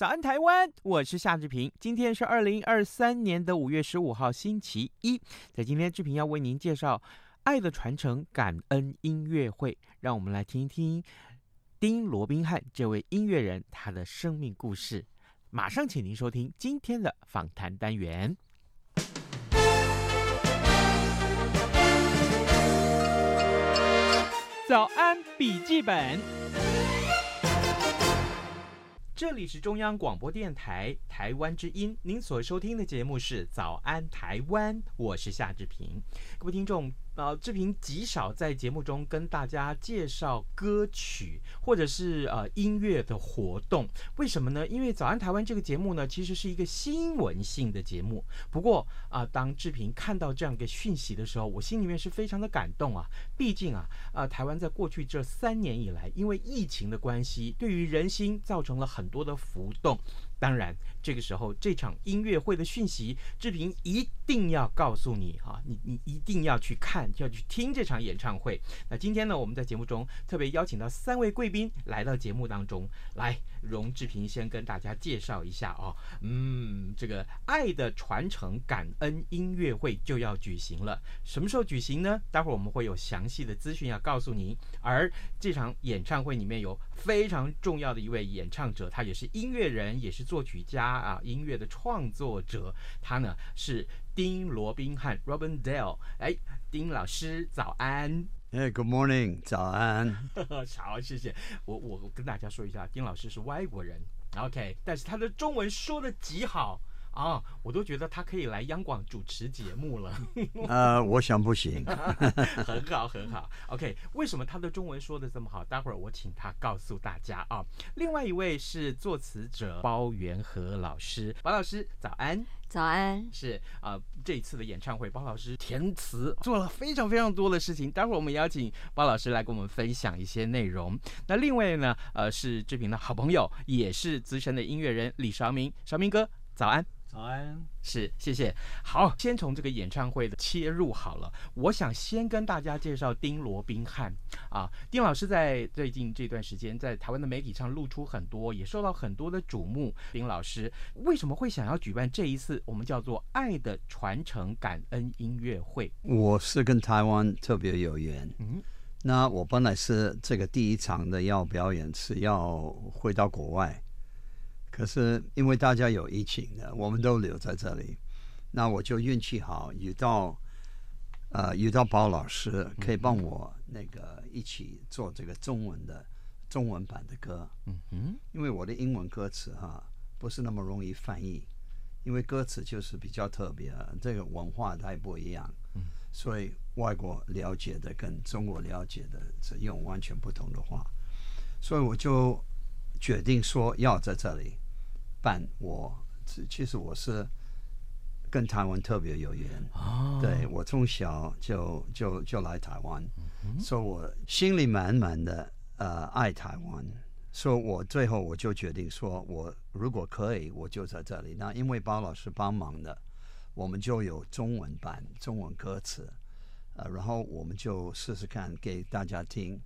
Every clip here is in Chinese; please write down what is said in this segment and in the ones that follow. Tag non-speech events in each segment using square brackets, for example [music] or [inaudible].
早安台湾，我是夏志平。今天是二零二三年的五月十五号，星期一。在今天，志平要为您介绍《爱的传承感恩音乐会》，让我们来听一听丁罗宾汉这位音乐人他的生命故事。马上，请您收听今天的访谈单元。早安笔记本，这里是中央广播电台台湾之音，您所收听的节目是《早安台湾》，我是夏志平，各位听众。呃，志平极少在节目中跟大家介绍歌曲或者是呃音乐的活动，为什么呢？因为《早安台湾》这个节目呢，其实是一个新闻性的节目。不过啊、当志平看到这样一个讯息的时候，我心里面是非常的感动啊。毕竟啊，呃，台湾在过去这三年以来，因为疫情的关系，对于人心造成了很多的浮动。当然，这个时候这场音乐会的讯息，志平一定要告诉你哈，你你一定要去看，要去听这场演唱会。那今天呢，我们在节目中特别邀请到三位贵宾来到节目当中来。容志平先跟大家介绍一下哦，嗯，这个爱的传承感恩音乐会就要举行了，什么时候举行呢？待会儿我们会有详细的资讯要告诉您。而这场演唱会里面有非常重要的一位演唱者，他也是音乐人，也是作曲家啊，音乐的创作者，他呢是丁罗宾汉 （Robin Dale）。哎，丁老师早安。哎、hey，Good morning，早安。[laughs] 好，谢谢。我我跟大家说一下，丁老师是外国人，OK，但是他的中文说的极好啊，我都觉得他可以来央广主持节目了。[laughs] 呃、uh，我想不行。[laughs] 很好，很好。OK，为什么他的中文说的这么好？待会儿我请他告诉大家啊。另外一位是作词者包元和老师，包老师早安。早安，是啊、呃，这一次的演唱会，包老师填词做了非常非常多的事情。待会儿我们邀请包老师来跟我们分享一些内容。那另外呢，呃，是志平的好朋友，也是资深的音乐人李韶明，韶明哥，早安。早安，是，谢谢。好，先从这个演唱会的切入好了。我想先跟大家介绍丁罗宾汉啊，丁老师在最近这段时间在台湾的媒体上露出很多，也受到很多的瞩目。丁老师为什么会想要举办这一次我们叫做“爱的传承感恩音乐会”？我是跟台湾特别有缘。嗯，那我本来是这个第一场的要表演是要回到国外。可是因为大家有疫情的，我们都留在这里。那我就运气好，遇到呃遇到包老师，可以帮我那个一起做这个中文的中文版的歌。嗯哼，因为我的英文歌词哈不是那么容易翻译，因为歌词就是比较特别，这个文化太不一样。嗯，所以外国了解的跟中国了解的是用完全不同的话，所以我就决定说要在这里。办我，其实我是跟台湾特别有缘。哦，对，我从小就就就来台湾，嗯，所以我心里满满的呃爱台湾。所以我最后我就决定说，我如果可以，我就在这里。那因为包老师帮忙的，我们就有中文版中文歌词，呃，然后我们就试试看给大家听，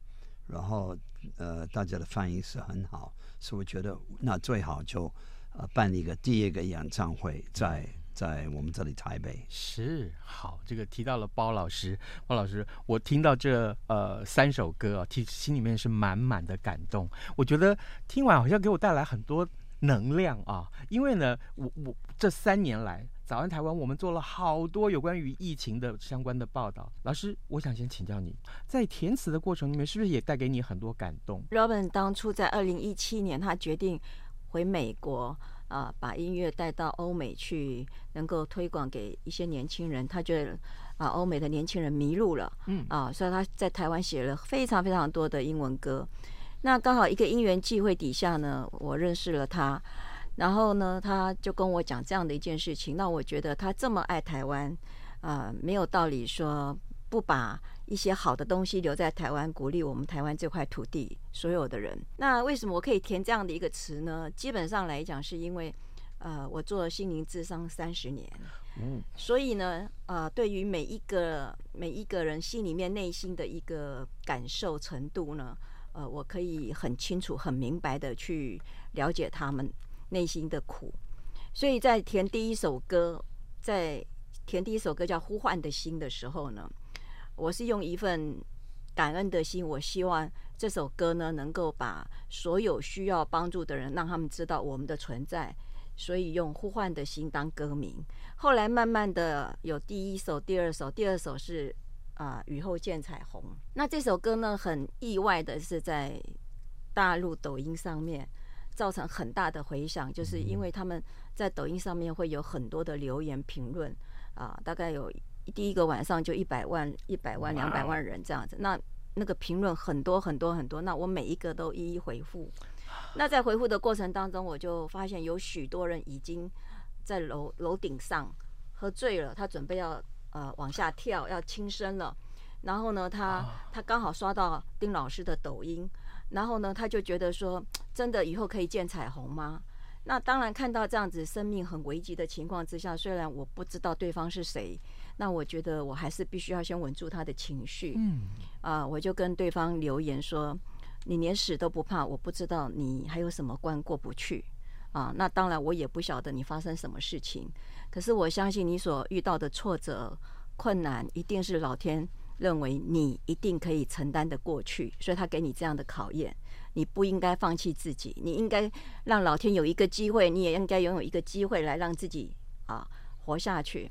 然后呃大家的反应是很好，所以我觉得那最好就。呃，办一个第一个演唱会在在我们这里台北。是，好，这个提到了包老师，包老师，我听到这呃三首歌啊，其实心里面是满满的感动。我觉得听完好像给我带来很多能量啊，因为呢，我我这三年来，早安台湾，我们做了好多有关于疫情的相关的报道。老师，我想先请教你，在填词的过程里面，是不是也带给你很多感动？Robin 当初在二零一七年，他决定。回美国啊，把音乐带到欧美去，能够推广给一些年轻人。他觉得啊欧美的年轻人迷路了，嗯啊，所以他在台湾写了非常非常多的英文歌。那刚好一个因缘际会底下呢，我认识了他，然后呢，他就跟我讲这样的一件事情。那我觉得他这么爱台湾，啊，没有道理说不把一些好的东西留在台湾，鼓励我们台湾这块土地所有的人。那为什么我可以填这样的一个词呢？基本上来讲，是因为呃，我做了心灵智商三十年，嗯，所以呢，呃，对于每一个每一个人心里面内心的一个感受程度呢。呃，我可以很清楚、很明白的去了解他们内心的苦，所以在填第一首歌，在填第一首歌叫《呼唤的心》的时候呢，我是用一份感恩的心，我希望这首歌呢能够把所有需要帮助的人，让他们知道我们的存在，所以用《呼唤的心》当歌名。后来慢慢的有第一首、第二首，第二首是。啊，雨后见彩虹。那这首歌呢，很意外的是在大陆抖音上面造成很大的回响，就是因为他们在抖音上面会有很多的留言评论啊，大概有第一个晚上就一百万、一百万、两百万人这样子。那那个评论很多很多很多，那我每一个都一一回复。那在回复的过程当中，我就发现有许多人已经在楼楼顶上喝醉了，他准备要。呃，往下跳要轻生了，然后呢，他他刚好刷到丁老师的抖音，然后呢，他就觉得说，真的以后可以见彩虹吗？那当然，看到这样子生命很危急的情况之下，虽然我不知道对方是谁，那我觉得我还是必须要先稳住他的情绪。嗯，啊，我就跟对方留言说，你连死都不怕，我不知道你还有什么关过不去。啊，那当然我也不晓得你发生什么事情，可是我相信你所遇到的挫折、困难，一定是老天认为你一定可以承担的过去，所以他给你这样的考验。你不应该放弃自己，你应该让老天有一个机会，你也应该拥有一个机会来让自己啊活下去。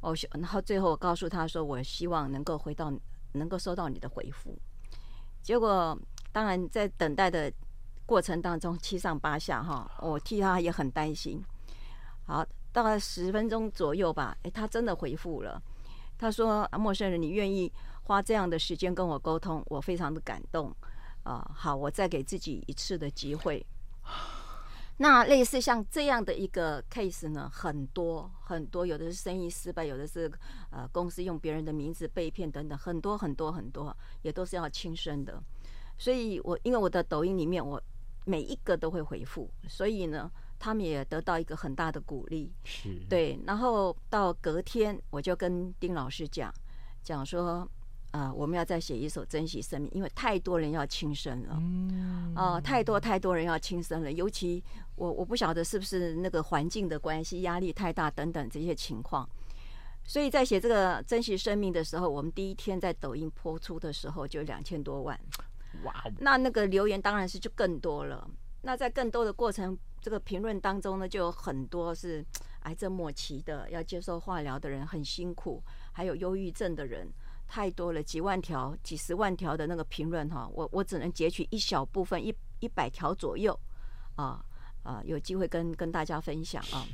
哦，然后最后我告诉他说，我希望能够回到，能够收到你的回复。结果当然在等待的。过程当中七上八下哈，我替他也很担心。好，大概十分钟左右吧，诶，他真的回复了。他说：“陌生人，你愿意花这样的时间跟我沟通，我非常的感动。”啊，好，我再给自己一次的机会。[sighs] 那类似像这样的一个 case 呢，很多很多，有的是生意失败，有的是呃公司用别人的名字被骗等等，很多很多很多，也都是要亲身的。所以我因为我的抖音里面我。每一个都会回复，所以呢，他们也得到一个很大的鼓励。是，对。然后到隔天，我就跟丁老师讲，讲说，啊、呃，我们要再写一首珍惜生命，因为太多人要轻生了。嗯。啊、呃，太多太多人要轻生了，尤其我我不晓得是不是那个环境的关系，压力太大等等这些情况。所以在写这个珍惜生命的时候，我们第一天在抖音播出的时候就两千多万。哇，那那个留言当然是就更多了。那在更多的过程，这个评论当中呢，就有很多是癌症末期的，要接受化疗的人很辛苦，还有忧郁症的人太多了，几万条、几十万条的那个评论哈，我我只能截取一小部分，一一百条左右啊啊，有机会跟跟大家分享啊。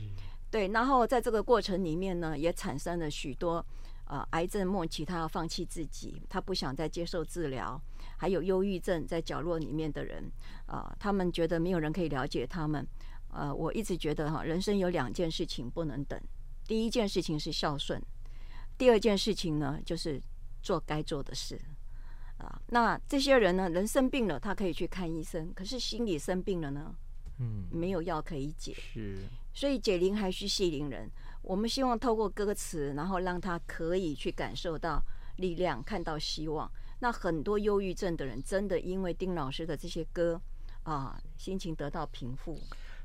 对，然后在这个过程里面呢，也产生了许多。呃，癌症末期，他要放弃自己，他不想再接受治疗。还有忧郁症在角落里面的人，啊、呃，他们觉得没有人可以了解他们。呃，我一直觉得哈，人生有两件事情不能等。第一件事情是孝顺，第二件事情呢，就是做该做的事。啊、呃，那这些人呢，人生病了，他可以去看医生，可是心理生病了呢，嗯，没有药可以解。是，所以解铃还须系铃人。我们希望透过歌词，然后让他可以去感受到力量，看到希望。那很多忧郁症的人，真的因为丁老师的这些歌啊，心情得到平复。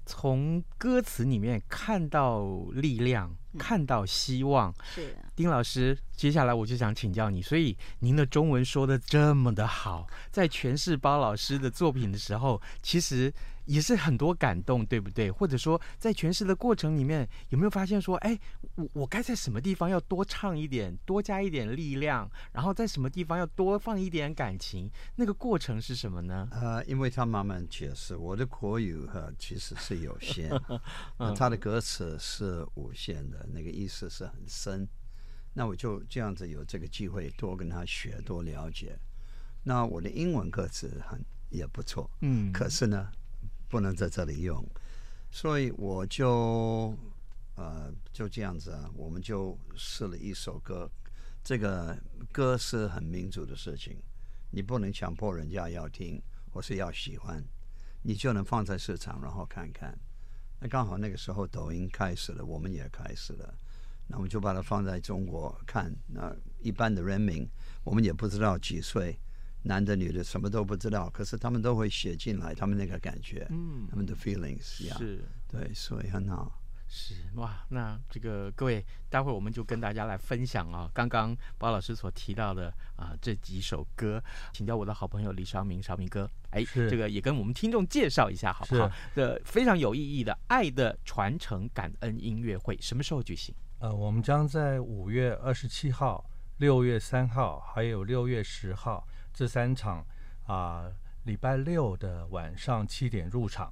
从歌词里面看到力量，看到希望。嗯、是丁老师，接下来我就想请教你，所以您的中文说的这么的好，在诠释包老师的作品的时候，其实。也是很多感动，对不对？或者说，在诠释的过程里面，有没有发现说，哎，我我该在什么地方要多唱一点，多加一点力量，然后在什么地方要多放一点感情？那个过程是什么呢？呃，因为他慢慢解释，我的国语哈其实是有限，[laughs] 他的歌词是无限的，那个意思是很深。那我就这样子有这个机会多跟他学，多了解。那我的英文歌词很也不错，嗯，可是呢，不能在这里用，所以我就呃就这样子啊，我们就试了一首歌。这个歌是很民主的事情，你不能强迫人家要听或是要喜欢，你就能放在市场然后看看。那刚好那个时候抖音开始了，我们也开始了，那我们就把它放在中国看。那一般的人民，我们也不知道几岁，男的女的什么都不知道，可是他们都会写进来，他们那个感觉，嗯，他们的 feelings，呀，是，对，所以很好。是。哇，那这个各位，待会儿我们就跟大家来分享啊，刚刚包老师所提到的啊这几首歌，请教我的好朋友李少明，少明哥，哎，这个也跟我们听众介绍一下好不好？这非常有意义的爱的传承感恩音乐会，什么时候举行？呃，我们将在五月二十七号、六月三号还有六月十号这三场啊，呃，礼拜六的晚上七点入场，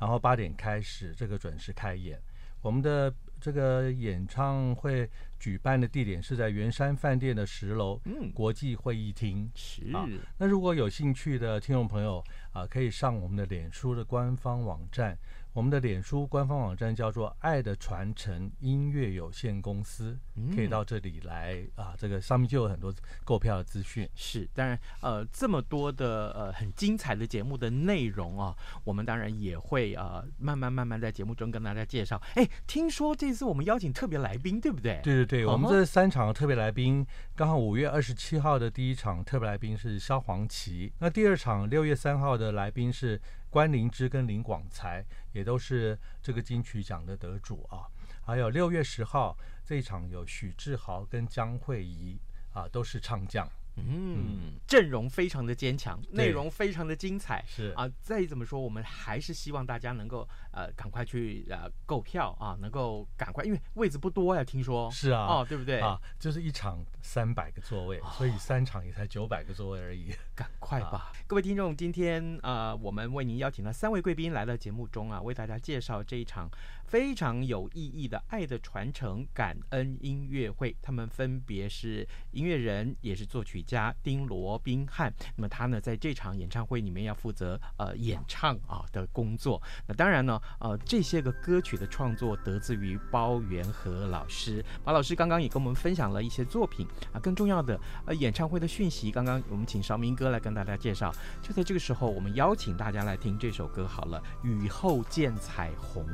然后八点开始，这个准时开演。我们的这个演唱会举办的地点是在圆山饭店的十楼，嗯，国际会议厅。是啊，那如果有兴趣的听众朋友啊，可以上我们的脸书的官方网站。我们的脸书官方网站叫做“爱的传承音乐有限公司”，可以到这里来啊，这个上面就有很多购票的资讯。是，当然，呃，这么多的呃很精彩的节目的内容啊，我们当然也会呃慢慢慢慢在节目中跟大家介绍。哎，听说这次我们邀请特别来宾，对不对？对对对，我们这三场特别来宾，刚好五月二十七号的第一场特别来宾是萧煌奇，那第二场六月三号的来宾是。关灵芝跟林广才也都是这个金曲奖的得主啊，还有六月十号这一场有许志豪跟江慧仪啊，都是唱将。嗯，阵容非常的坚强，内容非常的精彩，是。啊。再怎么说，我们还是希望大家能够呃赶快去呃购票啊，能够赶快，因为位置不多呀，听说。是啊，哦，对不对？啊？就是一场三百个座位，所以三场也才九百个座位而已，赶快吧，啊、各位听众，今天啊、呃，我们为您邀请了三位贵宾来到节目中啊，为大家介绍这一场。非常有意义的爱的传承感恩音乐会，他们分别是音乐人，也是作曲家丁罗宾汉。那么他呢，在这场演唱会里面要负责呃演唱啊的工作。那当然呢，呃这些个歌曲的创作得自于包元和老师。包老师刚刚也跟我们分享了一些作品啊，更重要的呃演唱会的讯息，刚刚我们请邵明哥来跟大家介绍。就在这个时候，我们邀请大家来听这首歌好了，《雨后见彩虹》。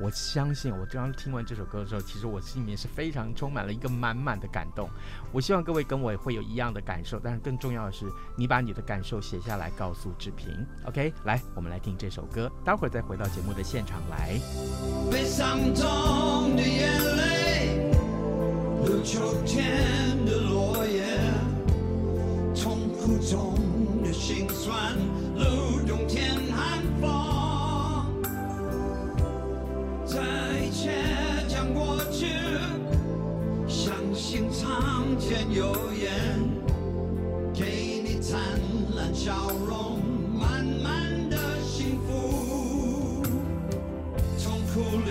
我相信，我刚刚听完这首歌的时候，其实我心里面是非常充满了一个满满的感动。我希望各位跟我会有一样的感受，但是更重要的是，你把你的感受写下来，告诉志平。OK，来，我们来听这首歌，待会儿再回到节目的现场来。悲伤中的眼泪，秋天的落叶，痛苦中的心酸，笑容，满满的幸福。痛苦里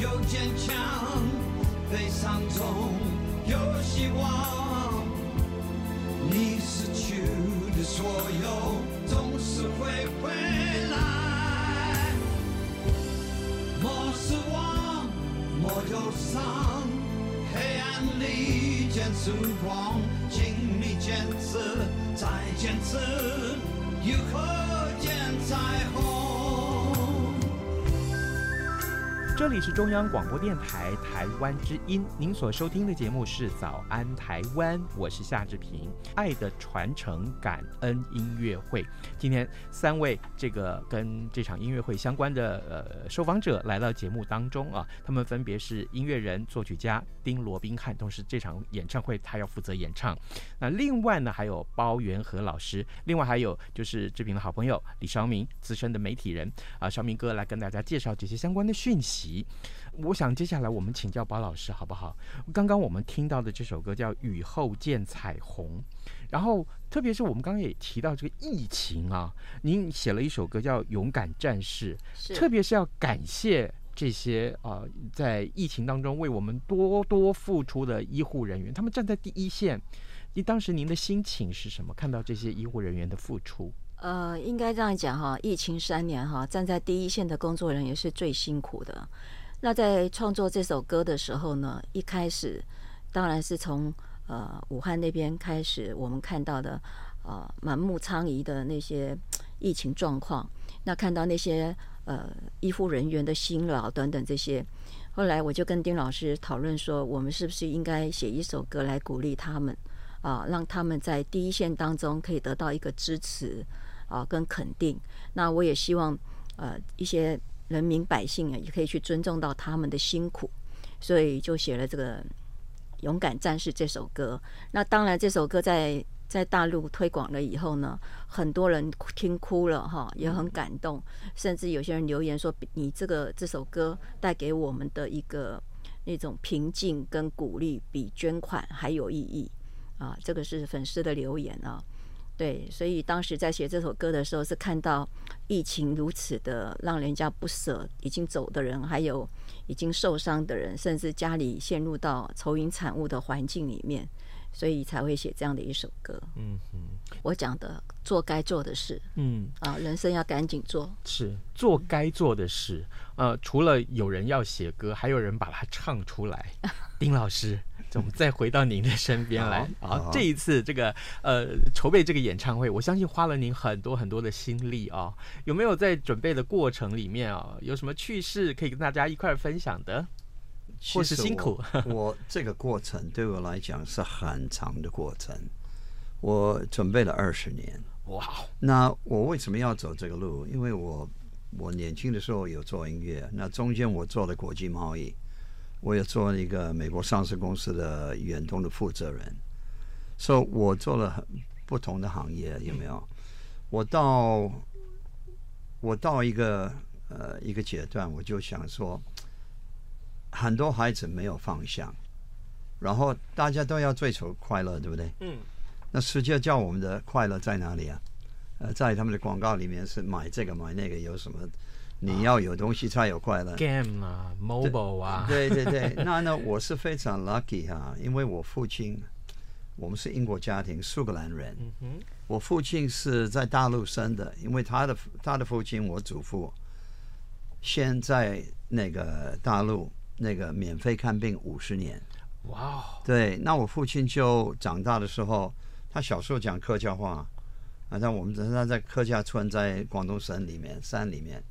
有坚强，悲伤中有希望。你失去的所有，总是会回来。莫失望，莫忧伤。黑暗里见曙光，请你坚持，再坚持，又可见彩虹。这里是中央广播电台台湾之音，您所收听的节目是《早安台湾》，我是夏志平。爱的传承感恩音乐会，今天三位这个跟这场音乐会相关的呃受访者来到节目当中啊，他们分别是音乐人、作曲家丁罗宾汉，同时这场演唱会他要负责演唱。那另外呢还有包元和老师，另外还有就是志平的好朋友李双明，资深的媒体人啊，双明哥来跟大家介绍这些相关的讯息。我想接下来我们请教包老师好不好？刚刚我们听到的这首歌叫《雨后见彩虹》。然后，特别是我们刚刚也提到这个疫情啊，您写了一首歌叫《勇敢战士》，特别是要感谢这些呃在疫情当中为我们多多付出的医护人员，他们站在第一线。你当时您的心情是什么？看到这些医护人员的付出？呃，应该这样讲哈，疫情三年哈，站在第一线的工作人员是最辛苦的。那在创作这首歌的时候呢，一开始当然是从呃武汉那边开始，我们看到的呃满目疮痍的那些疫情状况，那看到那些呃医护人员的辛劳等等这些，后来我就跟丁老师讨论说，我们是不是应该写一首歌来鼓励他们啊，让他们在第一线当中可以得到一个支持。啊，跟肯定。那我也希望，呃，一些人民百姓啊，也可以去尊重到他们的辛苦，所以就写了这个《勇敢战士》这首歌。那当然，这首歌在在大陆推广了以后呢，很多人听哭了哈，也很感动，甚至有些人留言说，你这个这首歌带给我们的一个那种平静跟鼓励，比捐款还有意义啊。这个是粉丝的留言啊。对，所以当时在写这首歌的时候，是看到疫情如此的让人家不舍，已经走的人，还有已经受伤的人，甚至家里陷入到愁云惨雾的环境里面，所以才会写这样的一首歌。嗯哼，我讲的做该做的事，嗯啊，人生要赶紧做，是做该做的事。呃，除了有人要写歌，还有人把它唱出来。丁老师。我们再回到您的身边来啊！这一次这个呃筹备这个演唱会，我相信花了您很多很多的心力啊。有没有在准备的过程里面啊，有什么趣事可以跟大家一块儿分享的？或是辛苦？我，我这个过程对我来讲是很长的过程，我准备了二十年。哇！那我为什么要走这个路？因为我我年轻的时候有做音乐，那中间我做了国际贸易。我也做了一个美国上市公司的远东的负责人，所以我做了很不同的行业，有没有？我到我到一个呃一个阶段，我就想说，很多孩子没有方向，然后大家都要追求快乐，对不对？嗯。那世界叫我们的快乐在哪里啊？呃，在他们的广告里面是买这个买那个，有什么？你要有东西才有快乐。Game 啊，Mobile 啊，对对对。[laughs] 那呢，我是非常 lucky 哈，因为我父亲，我们是英国家庭，苏格兰人。我父亲是在大陆生的，因为他的他的父亲，我祖父，先在那个大陆那个免费看病五十年。哇哦。对，那我父亲就长大的时候，他小时候讲客家话，啊，在我们他在客家村，在广东省里面山里面。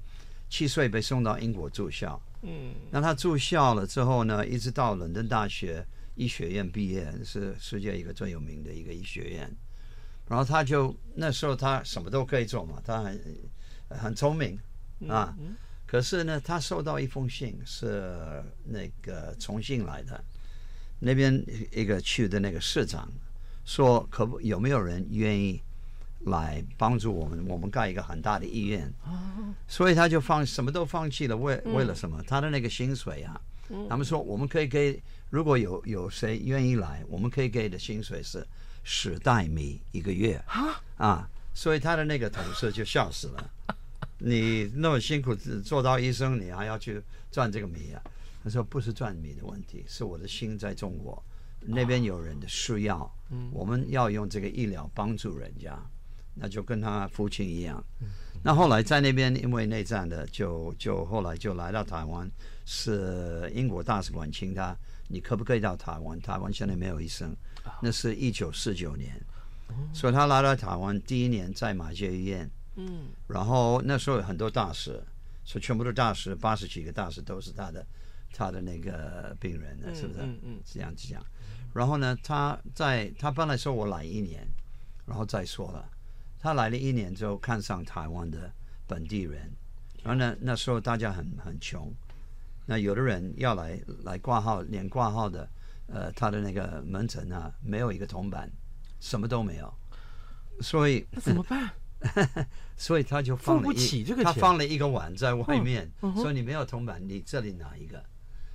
七岁被送到英国住校，嗯，那他住校了之后呢，一直到伦敦大学医学院毕业，是世界一个最有名的一个医学院。然后他就那时候他什么都可以做嘛，他很很聪明啊。可是呢，他收到一封信，是那个重庆来的那边一个区的那个市长说，可不有没有人愿意？来帮助我们，我们盖一个很大的医院，所以他就放什么都放弃了，为为了什么？他的那个薪水啊，他们说我们可以给，如果有有谁愿意来，我们可以给的薪水是十袋米一个月。啊，所以他的那个同事就笑死了，[laughs] 你那么辛苦做到医生，你还要去赚这个米啊？他说不是赚米的问题，是我的心在中国那边有人的需要，我们要用这个医疗帮助人家。那就跟他父亲一样，那后来在那边因为内战的，就就后来就来到台湾，是英国大使馆请他，你可不可以到台湾？台湾现在没有医生，那是一九四九年，所以他来到台湾第一年在马偕医院，嗯，然后那时候有很多大使，所以全部的大使八十几个大使都是他的他的那个病人呢，是不是？嗯嗯，这样子讲，然后呢，他在他本来说我来一年，然后再说了。他来了一年之后，看上台湾的本地人，然后呢，那时候大家很很穷，那有的人要来来挂号，连挂号的，呃，他的那个门诊啊，没有一个铜板，什么都没有，所以那怎么办？[laughs] 所以他就放了一付不起这个钱，他放了一个碗在外面，嗯嗯、说你没有铜板，你这里拿一个，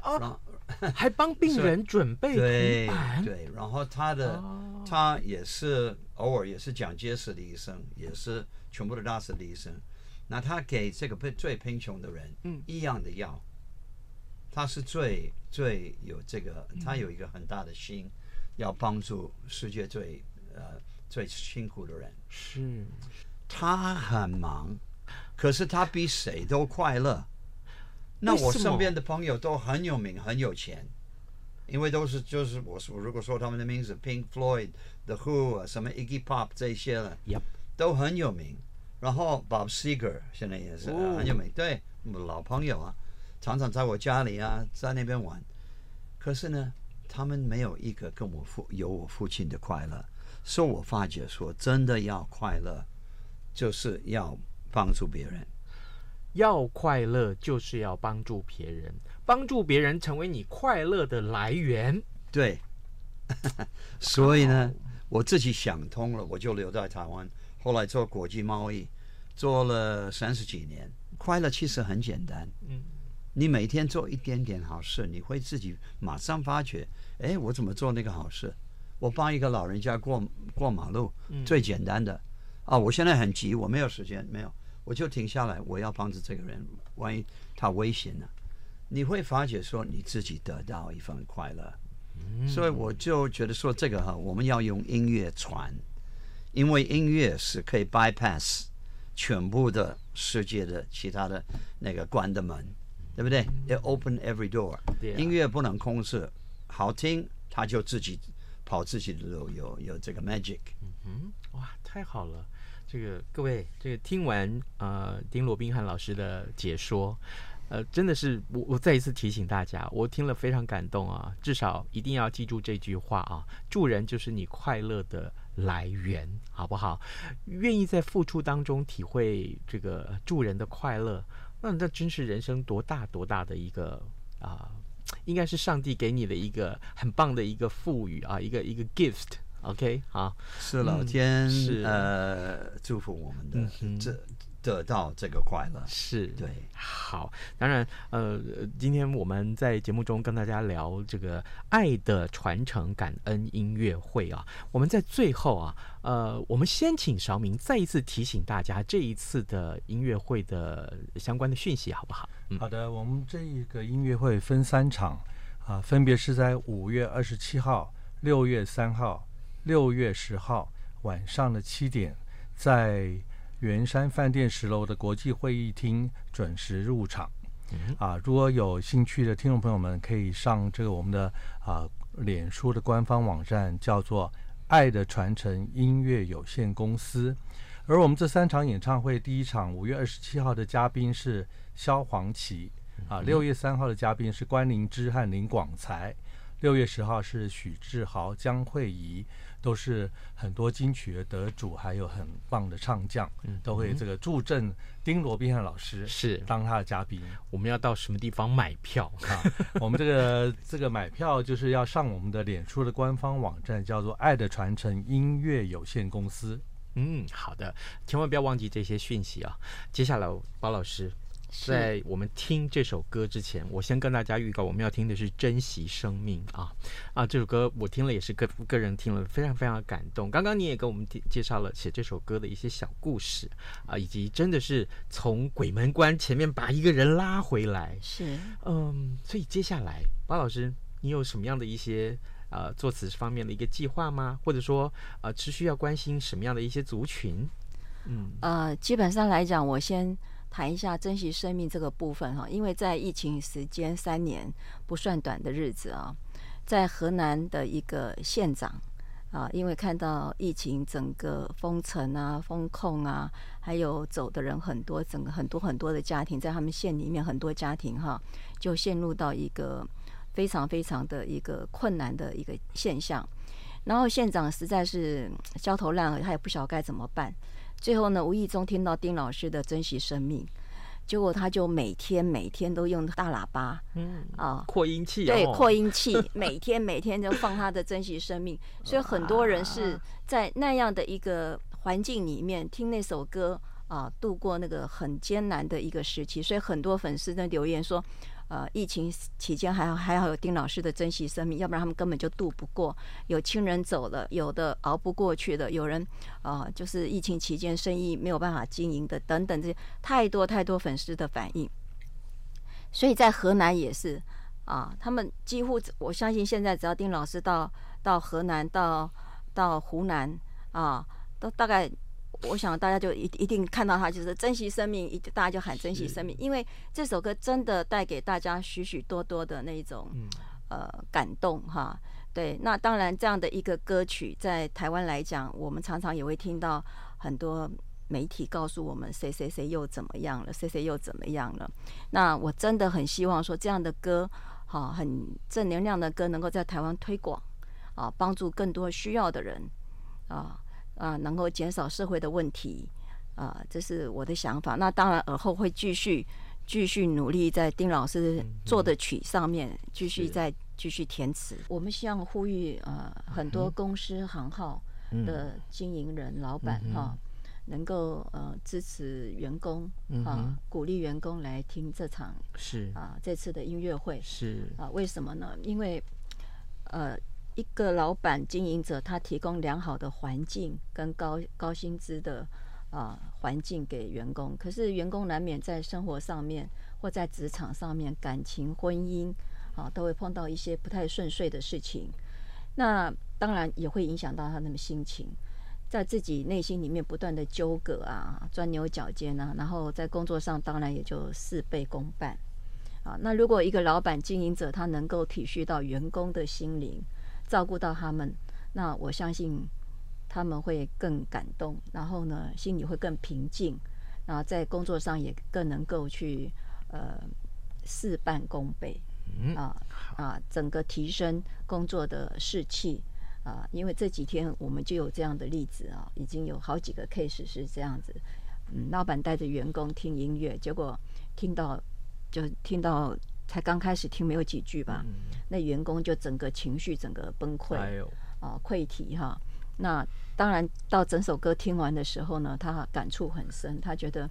啊，[laughs] 还帮病人准备对，对，然后他的、啊、他也是。偶尔也是蒋介石的医生，也是全部的大师的医生。那他给这个最贫穷的人，一样的药，他是最最有这个，他有一个很大的心，要帮助世界最呃最辛苦的人。是，他很忙，可是他比谁都快乐。那我身边的朋友都很有名，很有钱，因为都是就是我说如果说他们的名字，Pink Floyd、The Who 啊什么 Iggy Pop 这些了，Yep. 都很有名。然后 Bob Seger 现在也是很有名，对，老朋友啊，常常在我家里啊，在那边玩。可是呢，他们没有一个跟我父有我父亲的快乐，所以我发觉说，真的要快乐，就是要帮助别人。要快乐，就是要帮助别人，帮助别人成为你快乐的来源。对，[laughs] 所以呢，我自己想通了，我就留在台湾。后来做国际贸易，做了三十几年。快乐其实很简单，嗯，你每天做一点点好事，你会自己马上发觉，哎，我怎么做那个好事？我帮一个老人家过过马路，最简单的。啊，我现在很急，我没有时间，没有，我就停下来，我要帮助这个人，万一他危险了，你会发觉说你自己得到一份快乐。所以我就觉得说这个哈，我们要用音乐传。因为音乐是可以 bypass 全部的世界的其他的那个关的门，对不对？It open every door。音乐不能控制，好听，它就自己跑自己的路，有有这个 magic。嗯哼，哇，太好了！这个各位，这个听完呃丁罗宾汉老师的解说。呃，真的是我我再一次提醒大家，我听了非常感动啊！至少一定要记住这句话啊：助人就是你快乐的来源，好不好？愿意在付出当中体会这个助人的快乐，那那真是人生多大多大的一个啊！应该是上帝给你的一个很棒的一个赋予啊，一个一个 gift。OK，好，是老天、嗯、是。呃祝福我们的、嗯、这。得到这个快乐。是。对，好，当然，呃，今天我们在节目中跟大家聊这个爱的传承感恩音乐会啊，我们在最后啊，呃，我们先请韶明再一次提醒大家这一次的音乐会的相关的讯息，好不好？嗯，好的，我们这一个音乐会分三场啊，分别是在五月二十七号、六月三号、六月十号晚上的七点在。圆山饭店十楼的国际会议厅准时入场。啊，如果有兴趣的听众朋友们，可以上这个我们的啊脸书的官方网站，叫做“爱的传承音乐有限公司”。而我们这三场演唱会，第一场五月二十七号的嘉宾是萧煌奇，啊，六月三号的嘉宾是关凌芝和林广才，六月十号是许志豪、江慧仪。都是很多金曲的得主，还有很棒的唱将，嗯，都会这个助阵丁罗宾汉老师是当他的嘉宾。我们要到什么地方买票 [laughs] 啊？我们这个这个买票就是要上我们的脸书的官方网站，叫做“爱的传承音乐有限公司”。嗯，好的，千万不要忘记这些讯息啊。接下来，包老师。在我们听这首歌之前，我先跟大家预告，我们要听的是《珍惜生命》啊啊！这首歌我听了也是个个人听了非常非常的感动。刚刚你也给我们介绍了写这首歌的一些小故事啊，以及真的是从鬼门关前面把一个人拉回来。是，嗯，所以接下来，包老师，你有什么样的一些呃作词方面的一个计划吗？或者说呃持续要关心什么样的一些族群？嗯，呃，基本上来讲，我先。谈一下珍惜生命这个部分哈，因为在疫情时间三年不算短的日子啊，在河南的一个县长啊，因为看到疫情整个封城啊、封控啊，还有走的人很多，整个很多很多的家庭在他们县里面很多家庭哈，就陷入到一个非常非常的一个困难的一个现象，然后县长实在是焦头烂额，他也不晓得该怎么办。最后呢，无意中听到丁老师的《珍惜生命》，结果他就每天每天都用大喇叭，嗯啊，扩音器，对，扩音器，[laughs] 每天每天都放他的《珍惜生命》，[laughs] 所以很多人是在那样的一个环境里面听那首歌啊，度过那个很艰难的一个时期，所以很多粉丝在留言说。呃，疫情期间还好还好有丁老师的珍惜生命，要不然他们根本就度不过。有亲人走了，有的熬不过去的，有人啊、就是疫情期间生意没有办法经营的，等等这些太多太多粉丝的反应。所以在河南也是啊，他们几乎我相信现在只要丁老师到到河南到到湖南啊，都大概我想大家就一一定看到他就是珍惜生命，一大家就喊珍惜生命，因为这首歌真的带给大家许许多多的那种呃感动哈。对，那当然这样的一个歌曲在台湾来讲，我们常常也会听到很多。媒体告诉我们谁谁谁又怎么样了，谁谁又怎么样了。那我真的很希望说这样的歌，哈，很正能量的歌，能够在台湾推广，啊，帮助更多需要的人，啊啊，能够减少社会的问题，啊，这是我的想法。那当然，尔后会继续继续努力在丁老师做的曲上面，继续再继续填词。我们希望呼吁呃很多公司行号的经营人、老板哈。能够呃支持员工啊，鼓励员工来听这场是啊这次的音乐会是啊，为什么呢？因为呃一个老板经营者他提供良好的环境跟高高薪资的啊环境给员工，可是员工难免在生活上面或在职场上面感情婚姻啊都会碰到一些不太顺遂的事情，那当然也会影响到他们的心情。在自己内心里面不断的纠葛啊，钻牛角尖啊，然后在工作上当然也就事倍功半啊。那如果一个老板经营者他能够体恤到员工的心灵，照顾到他们，那我相信他们会更感动，然后呢，心里会更平静，然后在工作上也更能够去呃事半功倍啊啊，整个提升工作的士气。啊，因为这几天我们就有这样的例子啊，已经有好几个 case 是这样子。嗯，老板带着员工听音乐，结果听到就听到才刚开始听没有几句吧，那员工就整个情绪整个崩溃，啊，溃体哈。那当然到整首歌听完的时候呢，他感触很深，他觉得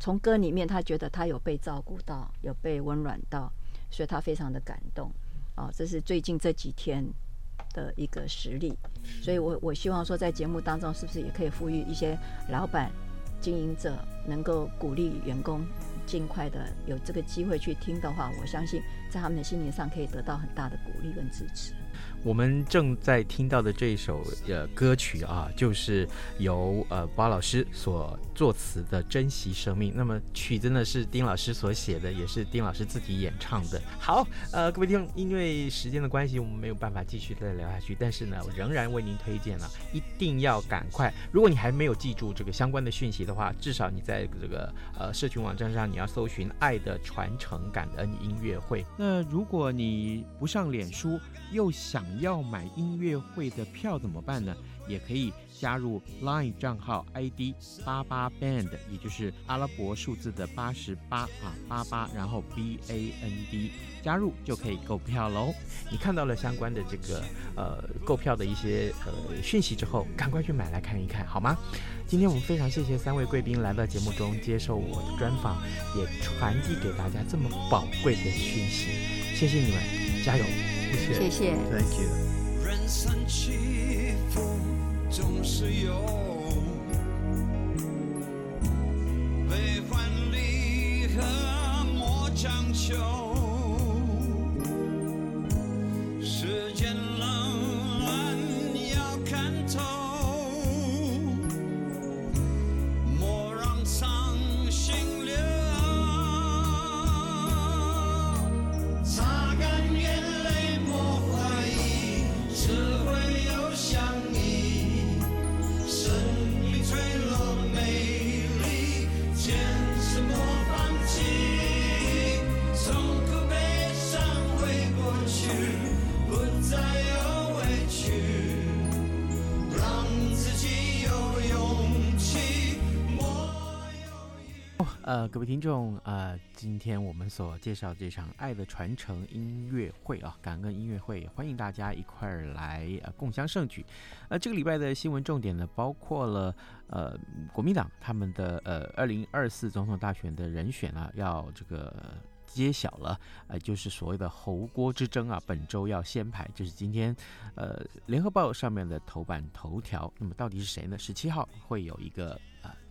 从歌里面他觉得他有被照顾到，有被温暖到，所以他非常的感动。啊，这是最近这几天。的一个实力，所以我我希望说，在节目当中，是不是也可以呼吁一些老板、经营者，能够鼓励员工尽快的有这个机会去听的话，我相信在他们的心灵上可以得到很大的鼓励跟支持。我们正在听到的这一首呃歌曲啊，就是由呃巴老师所作词的《珍惜生命》。那么曲子呢是丁老师所写的，也是丁老师自己演唱的。好，呃，各位听众，因为时间的关系，我们没有办法继续再聊下去。但是呢，仍然为您推荐了，一定要赶快。如果你还没有记住这个相关的讯息的话，至少你在这个呃社群网站上，你要搜寻“爱的传承感恩音乐会”。那如果你不上脸书，又想要买音乐会的票怎么办呢？也可以加入 Line 账号 ID 八八 Band，也就是阿拉伯数字的八十八啊八八，然后 B A N D，加入就可以购票喽。你看到了相关的这个呃购票的一些呃讯息之后，赶快去买来看一看，好吗？今天我们非常谢谢三位贵宾来到节目中接受我的专访，也传递给大家这么宝贵的讯息，谢谢你们，加油！谢谢，Thank you。人生起伏总是有，悲欢离合莫强求。呃，各位听众，呃，今天我们所介绍这场爱的传承音乐会啊，感恩音乐会，欢迎大家一块儿来呃共襄盛举。呃，这个礼拜的新闻重点呢，包括了呃国民党他们的呃二零二四总统大选的人选啊，要这个揭晓了，呃，就是所谓的侯郭之争啊，本周要先排，就是今天呃联合报上面的头版头条。那么到底是谁呢？十七号会有一个。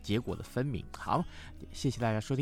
结果的分明。好，谢谢大家收听。